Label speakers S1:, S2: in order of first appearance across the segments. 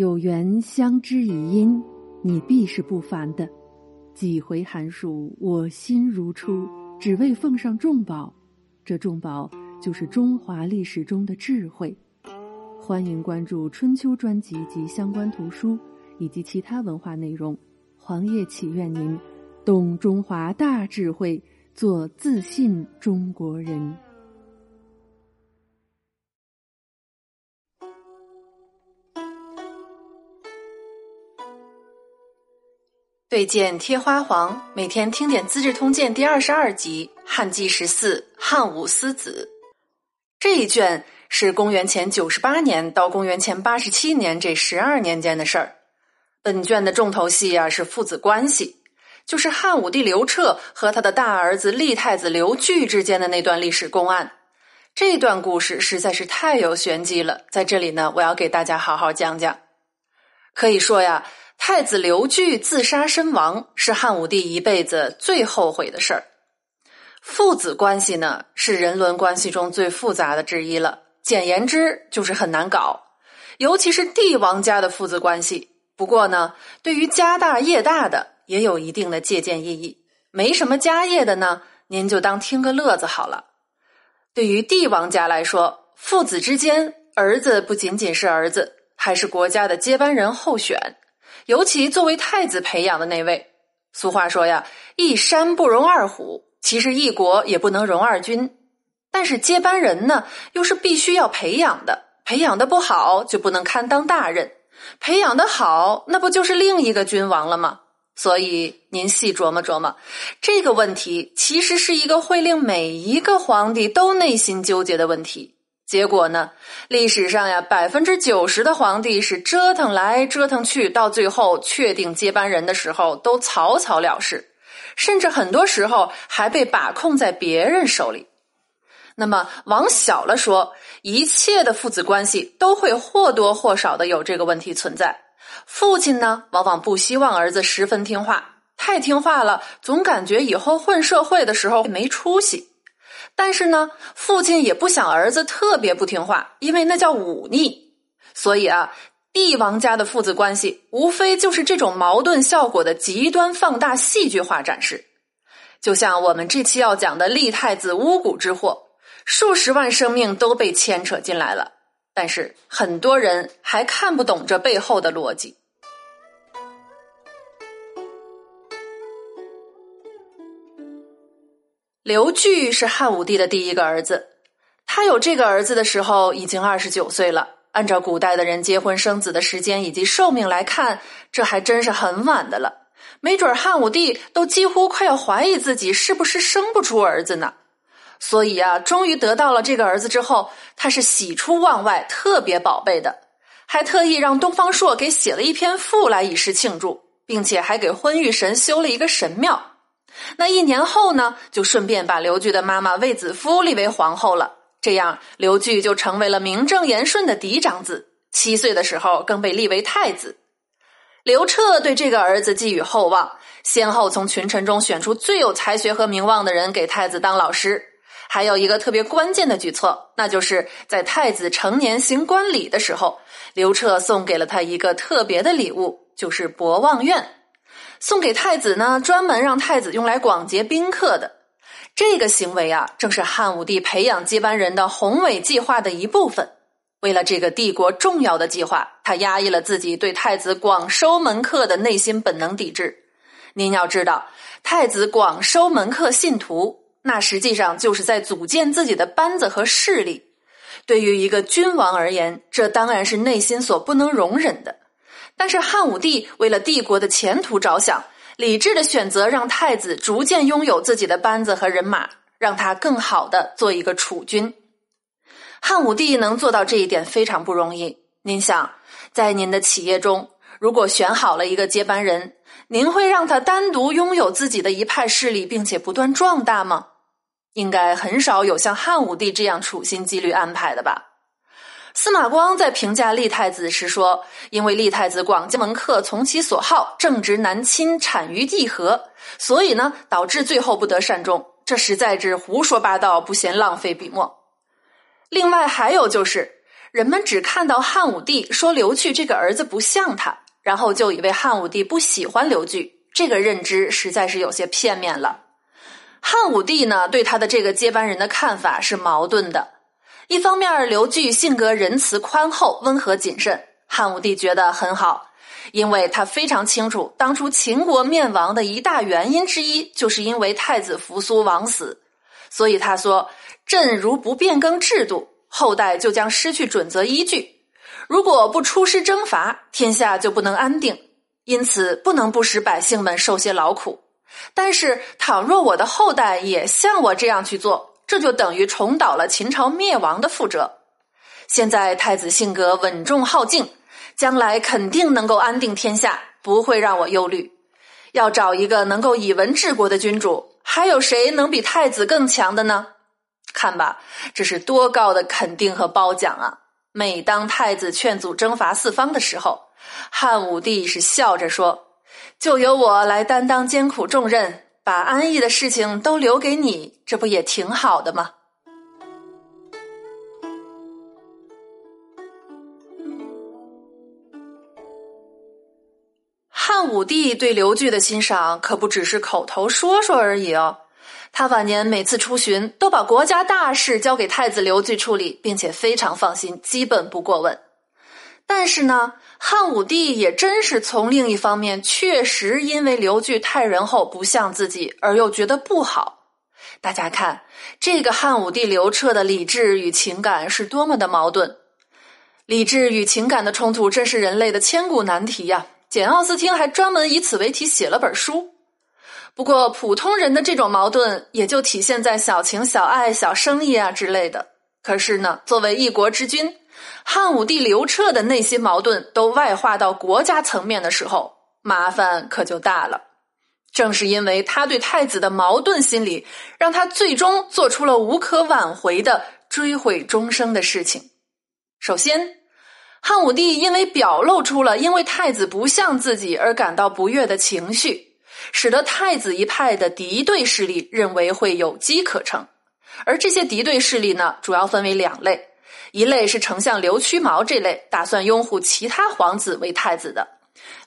S1: 有缘相知以因，你必是不凡的。几回寒暑，我心如初，只为奉上重宝。这重宝就是中华历史中的智慧。欢迎关注春秋专辑及相关图书，以及其他文化内容。黄叶祈愿您懂中华大智慧，做自信中国人。
S2: 对剑贴花黄，每天听点《资治通鉴》第二十二集《汉纪十四汉武思子》这一卷是公元前九十八年到公元前八十七年这十二年间的事儿。本卷的重头戏啊是父子关系，就是汉武帝刘彻和他的大儿子立太子刘据之间的那段历史公案。这段故事实在是太有玄机了，在这里呢，我要给大家好好讲讲。可以说呀。太子刘据自杀身亡，是汉武帝一辈子最后悔的事儿。父子关系呢，是人伦关系中最复杂的之一了。简言之，就是很难搞，尤其是帝王家的父子关系。不过呢，对于家大业大的，也有一定的借鉴意义。没什么家业的呢，您就当听个乐子好了。对于帝王家来说，父子之间，儿子不仅仅是儿子，还是国家的接班人候选。尤其作为太子培养的那位，俗话说呀，一山不容二虎，其实一国也不能容二君。但是接班人呢，又是必须要培养的，培养的不好就不能堪当大任，培养的好，那不就是另一个君王了吗？所以您细琢磨琢磨，这个问题其实是一个会令每一个皇帝都内心纠结的问题。结果呢？历史上呀，百分之九十的皇帝是折腾来折腾去，到最后确定接班人的时候都草草了事，甚至很多时候还被把控在别人手里。那么往小了说，一切的父子关系都会或多或少的有这个问题存在。父亲呢，往往不希望儿子十分听话，太听话了，总感觉以后混社会的时候没出息。但是呢，父亲也不想儿子特别不听话，因为那叫忤逆。所以啊，帝王家的父子关系无非就是这种矛盾效果的极端放大、戏剧化展示。就像我们这期要讲的立太子巫蛊之祸，数十万生命都被牵扯进来了，但是很多人还看不懂这背后的逻辑。刘据是汉武帝的第一个儿子，他有这个儿子的时候已经二十九岁了。按照古代的人结婚生子的时间以及寿命来看，这还真是很晚的了。没准汉武帝都几乎快要怀疑自己是不是生不出儿子呢。所以啊，终于得到了这个儿子之后，他是喜出望外，特别宝贝的，还特意让东方朔给写了一篇赋来以示庆祝，并且还给婚育神修了一个神庙。那一年后呢，就顺便把刘据的妈妈卫子夫立为皇后了。这样，刘据就成为了名正言顺的嫡长子。七岁的时候，更被立为太子。刘彻对这个儿子寄予厚望，先后从群臣中选出最有才学和名望的人给太子当老师。还有一个特别关键的举措，那就是在太子成年行冠礼的时候，刘彻送给了他一个特别的礼物，就是博望院。送给太子呢，专门让太子用来广结宾客的这个行为啊，正是汉武帝培养接班人的宏伟计划的一部分。为了这个帝国重要的计划，他压抑了自己对太子广收门客的内心本能抵制。您要知道，太子广收门客信徒，那实际上就是在组建自己的班子和势力。对于一个君王而言，这当然是内心所不能容忍的。但是汉武帝为了帝国的前途着想，理智的选择让太子逐渐拥有自己的班子和人马，让他更好的做一个储君。汉武帝能做到这一点非常不容易。您想，在您的企业中，如果选好了一个接班人，您会让他单独拥有自己的一派势力，并且不断壮大吗？应该很少有像汉武帝这样处心积虑安排的吧。司马光在评价立太子时说：“因为立太子广结门客，从其所好，正直难亲，产于地和，所以呢，导致最后不得善终。这实在是胡说八道，不嫌浪费笔墨。另外还有就是，人们只看到汉武帝说刘据这个儿子不像他，然后就以为汉武帝不喜欢刘据。这个认知实在是有些片面了。汉武帝呢，对他的这个接班人的看法是矛盾的。一方面，刘据性格仁慈宽厚、温和谨慎，汉武帝觉得很好，因为他非常清楚，当初秦国灭亡的一大原因之一，就是因为太子扶苏枉死。所以他说：“朕如不变更制度，后代就将失去准则依据；如果不出师征伐，天下就不能安定。因此，不能不使百姓们受些劳苦。”但是，倘若我的后代也像我这样去做，这就等于重蹈了秦朝灭亡的覆辙。现在太子性格稳重好静，将来肯定能够安定天下，不会让我忧虑。要找一个能够以文治国的君主，还有谁能比太子更强的呢？看吧，这是多高的肯定和褒奖啊！每当太子劝阻征伐四方的时候，汉武帝是笑着说。就由我来担当艰苦重任，把安逸的事情都留给你，这不也挺好的吗？汉武帝对刘据的欣赏可不只是口头说说而已哦，他晚年每次出巡都把国家大事交给太子刘据处理，并且非常放心，基本不过问。但是呢？汉武帝也真是从另一方面，确实因为刘据太仁厚不像自己，而又觉得不好。大家看，这个汉武帝刘彻的理智与情感是多么的矛盾。理智与情感的冲突，真是人类的千古难题呀！简·奥斯汀还专门以此为题写了本书。不过，普通人的这种矛盾，也就体现在小情小爱、小生意啊之类的。可是呢，作为一国之君。汉武帝刘彻的内心矛盾都外化到国家层面的时候，麻烦可就大了。正是因为他对太子的矛盾心理，让他最终做出了无可挽回的追悔终生的事情。首先，汉武帝因为表露出了因为太子不像自己而感到不悦的情绪，使得太子一派的敌对势力认为会有机可乘。而这些敌对势力呢，主要分为两类。一类是丞相刘屈毛这类打算拥护其他皇子为太子的，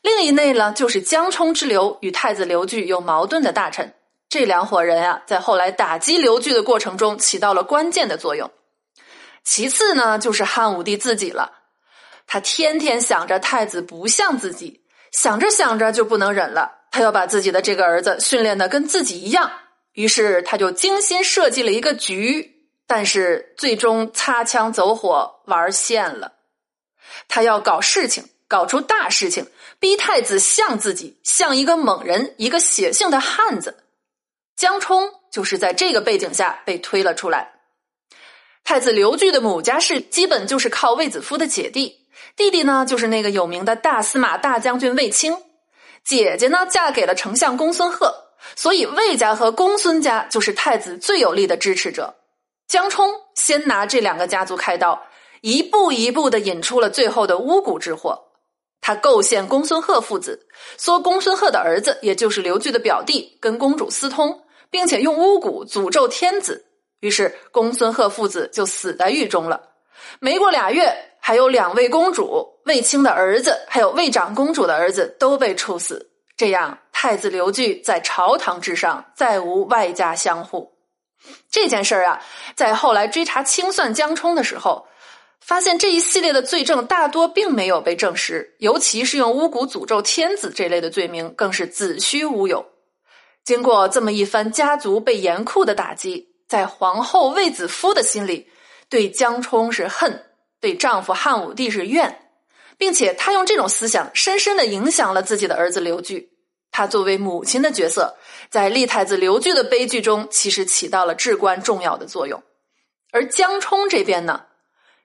S2: 另一类呢就是江充之流与太子刘据有矛盾的大臣。这两伙人啊，在后来打击刘据的过程中起到了关键的作用。其次呢，就是汉武帝自己了，他天天想着太子不像自己，想着想着就不能忍了，他要把自己的这个儿子训练的跟自己一样，于是他就精心设计了一个局。但是最终擦枪走火玩线了，他要搞事情，搞出大事情，逼太子像自己，像一个猛人，一个血性的汉子。江冲就是在这个背景下被推了出来。太子刘据的母家是基本就是靠卫子夫的姐弟，弟弟呢就是那个有名的大司马大将军卫青，姐姐呢嫁给了丞相公孙贺，所以卫家和公孙家就是太子最有力的支持者。江冲先拿这两个家族开刀，一步一步的引出了最后的巫蛊之祸。他构陷公孙贺父子，说公孙贺的儿子，也就是刘据的表弟，跟公主私通，并且用巫蛊诅咒天子。于是公孙贺父子就死在狱中了。没过俩月，还有两位公主，卫青的儿子，还有卫长公主的儿子都被处死。这样，太子刘据在朝堂之上再无外家相护。这件事儿啊，在后来追查清算江充的时候，发现这一系列的罪证大多并没有被证实，尤其是用巫蛊诅咒天子这类的罪名，更是子虚乌有。经过这么一番家族被严酷的打击，在皇后卫子夫的心里，对江充是恨，对丈夫汉武帝是怨，并且她用这种思想深深的影响了自己的儿子刘据。他作为母亲的角色，在立太子刘据的悲剧中，其实起到了至关重要的作用。而江充这边呢，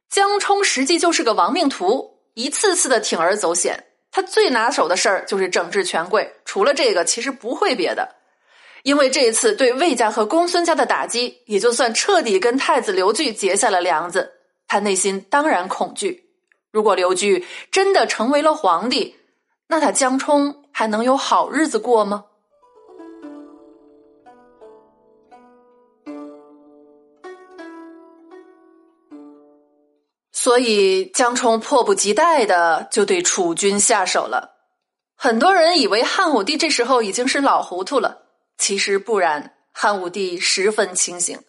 S2: 江充实际就是个亡命徒，一次次的铤而走险。他最拿手的事儿就是整治权贵，除了这个，其实不会别的。因为这一次对魏家和公孙家的打击，也就算彻底跟太子刘据结下了梁子。他内心当然恐惧，如果刘据真的成为了皇帝，那他江充。还能有好日子过吗？所以江充迫不及待的就对楚军下手了。很多人以为汉武帝这时候已经是老糊涂了，其实不然，汉武帝十分清醒。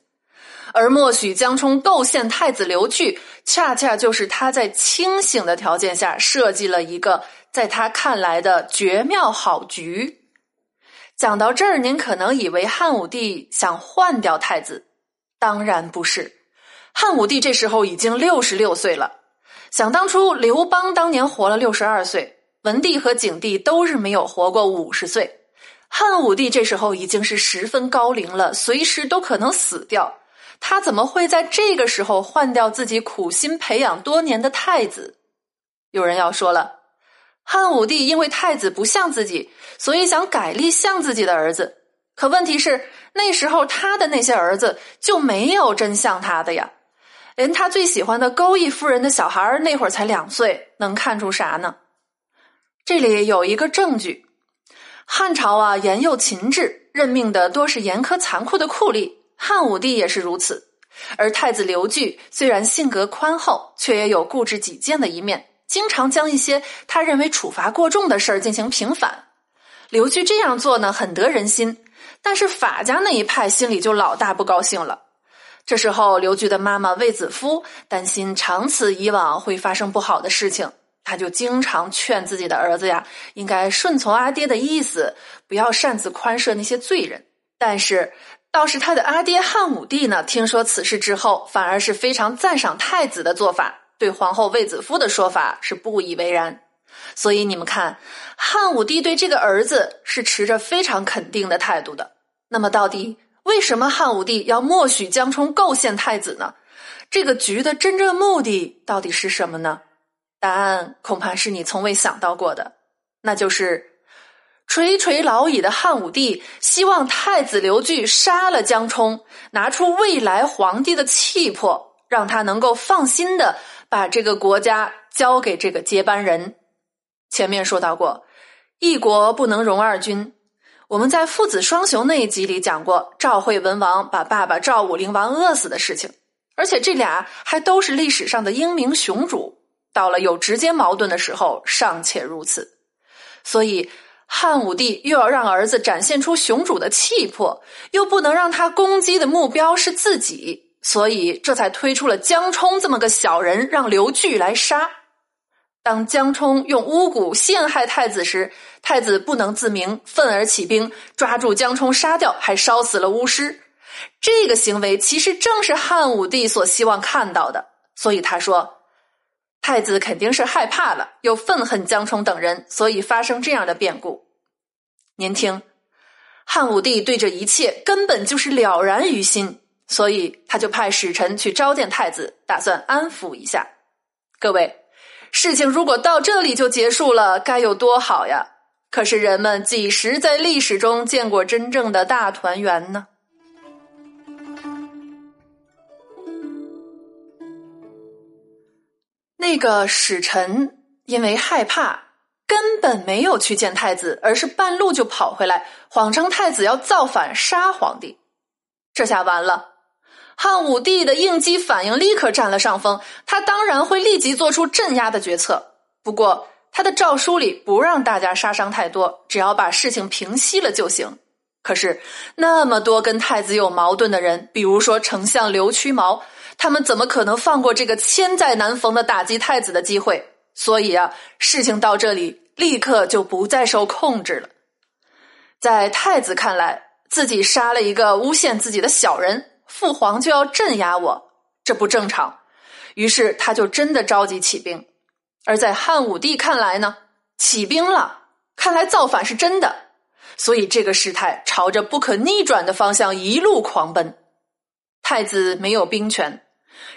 S2: 而默许江充构陷太子刘据，恰恰就是他在清醒的条件下设计了一个在他看来的绝妙好局。讲到这儿，您可能以为汉武帝想换掉太子，当然不是。汉武帝这时候已经六十六岁了。想当初，刘邦当年活了六十二岁，文帝和景帝都是没有活过五十岁。汉武帝这时候已经是十分高龄了，随时都可能死掉。他怎么会在这个时候换掉自己苦心培养多年的太子？有人要说了，汉武帝因为太子不像自己，所以想改立像自己的儿子。可问题是，那时候他的那些儿子就没有真像他的呀，连他最喜欢的钩弋夫人的小孩那会儿才两岁，能看出啥呢？这里有一个证据：汉朝啊，严幼秦制，任命的多是严苛残酷的酷吏。汉武帝也是如此，而太子刘据虽然性格宽厚，却也有固执己见的一面，经常将一些他认为处罚过重的事儿进行平反。刘据这样做呢，很得人心，但是法家那一派心里就老大不高兴了。这时候，刘据的妈妈卫子夫担心长此以往会发生不好的事情，他就经常劝自己的儿子呀，应该顺从阿爹的意思，不要擅自宽赦那些罪人。但是。倒是他的阿爹汉武帝呢，听说此事之后，反而是非常赞赏太子的做法，对皇后卫子夫的说法是不以为然。所以你们看，汉武帝对这个儿子是持着非常肯定的态度的。那么，到底为什么汉武帝要默许江充构陷太子呢？这个局的真正目的到底是什么呢？答案恐怕是你从未想到过的，那就是。垂垂老矣的汉武帝希望太子刘据杀了江充，拿出未来皇帝的气魄，让他能够放心的把这个国家交给这个接班人。前面说到过，一国不能容二君。我们在父子双雄那一集里讲过，赵惠文王把爸爸赵武灵王饿死的事情，而且这俩还都是历史上的英明雄主。到了有直接矛盾的时候，尚且如此，所以。汉武帝又要让儿子展现出雄主的气魄，又不能让他攻击的目标是自己，所以这才推出了江充这么个小人，让刘据来杀。当江充用巫蛊陷害太子时，太子不能自明，愤而起兵抓住江充杀掉，还烧死了巫师。这个行为其实正是汉武帝所希望看到的，所以他说。太子肯定是害怕了，又愤恨江充等人，所以发生这样的变故。您听，汉武帝对这一切根本就是了然于心，所以他就派使臣去召见太子，打算安抚一下。各位，事情如果到这里就结束了，该有多好呀！可是人们几时在历史中见过真正的大团圆呢？那个使臣因为害怕，根本没有去见太子，而是半路就跑回来，谎称太子要造反杀皇帝。这下完了，汉武帝的应激反应立刻占了上风，他当然会立即做出镇压的决策。不过他的诏书里不让大家杀伤太多，只要把事情平息了就行。可是那么多跟太子有矛盾的人，比如说丞相刘屈毛。他们怎么可能放过这个千载难逢的打击太子的机会？所以啊，事情到这里立刻就不再受控制了。在太子看来，自己杀了一个诬陷自己的小人，父皇就要镇压我，这不正常。于是他就真的召集起兵。而在汉武帝看来呢，起兵了，看来造反是真的，所以这个事态朝着不可逆转的方向一路狂奔。太子没有兵权。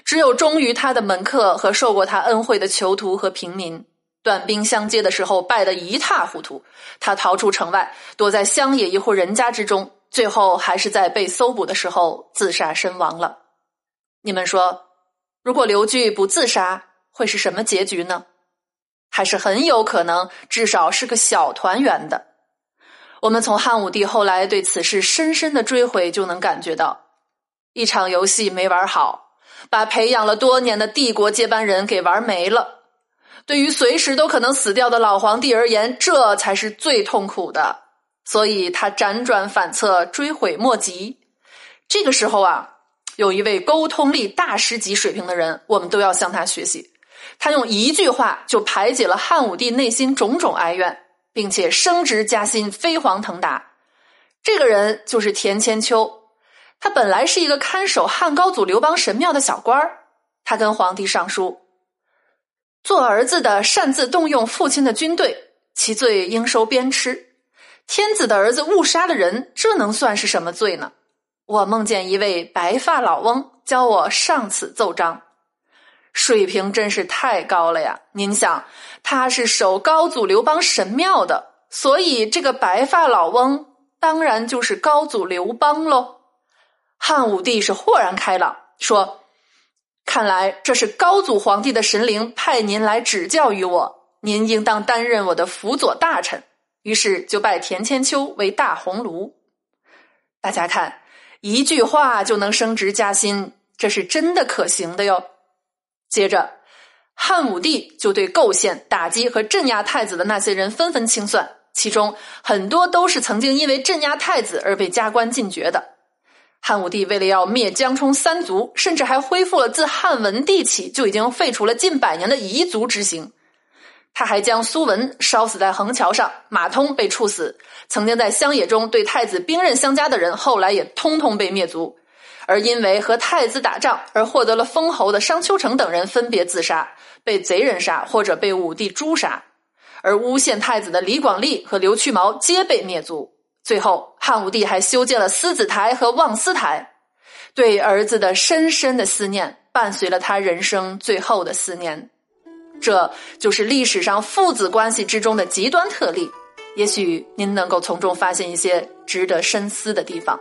S2: 只有忠于他的门客和受过他恩惠的囚徒和平民，短兵相接的时候败得一塌糊涂。他逃出城外，躲在乡野一户人家之中，最后还是在被搜捕的时候自杀身亡了。你们说，如果刘据不自杀，会是什么结局呢？还是很有可能，至少是个小团圆的。我们从汉武帝后来对此事深深的追悔，就能感觉到，一场游戏没玩好。把培养了多年的帝国接班人给玩没了。对于随时都可能死掉的老皇帝而言，这才是最痛苦的。所以他辗转反侧，追悔莫及。这个时候啊，有一位沟通力大师级水平的人，我们都要向他学习。他用一句话就排解了汉武帝内心种种哀怨，并且升职加薪，飞黄腾达。这个人就是田千秋。他本来是一个看守汉高祖刘邦神庙的小官儿。他跟皇帝上书。做儿子的擅自动用父亲的军队，其罪应收鞭笞。天子的儿子误杀了人，这能算是什么罪呢？我梦见一位白发老翁教我上此奏章，水平真是太高了呀！您想，他是守高祖刘邦神庙的，所以这个白发老翁当然就是高祖刘邦喽。汉武帝是豁然开朗，说。看来这是高祖皇帝的神灵派您来指教于我，您应当担任我的辅佐大臣。于是就拜田千秋为大鸿胪。大家看，一句话就能升职加薪，这是真的可行的哟。接着，汉武帝就对构陷、打击和镇压太子的那些人纷纷清算，其中很多都是曾经因为镇压太子而被加官进爵的。汉武帝为了要灭江充三族，甚至还恢复了自汉文帝起就已经废除了近百年的彝族之刑。他还将苏文烧死在横桥上，马通被处死。曾经在乡野中对太子兵刃相加的人，后来也通通被灭族。而因为和太子打仗而获得了封侯的商丘成等人，分别自杀，被贼人杀，或者被武帝诛杀。而诬陷太子的李广利和刘屈毛皆被灭族。最后，汉武帝还修建了思子台和望思台，对儿子的深深的思念伴随了他人生最后的四年。这就是历史上父子关系之中的极端特例。也许您能够从中发现一些值得深思的地方。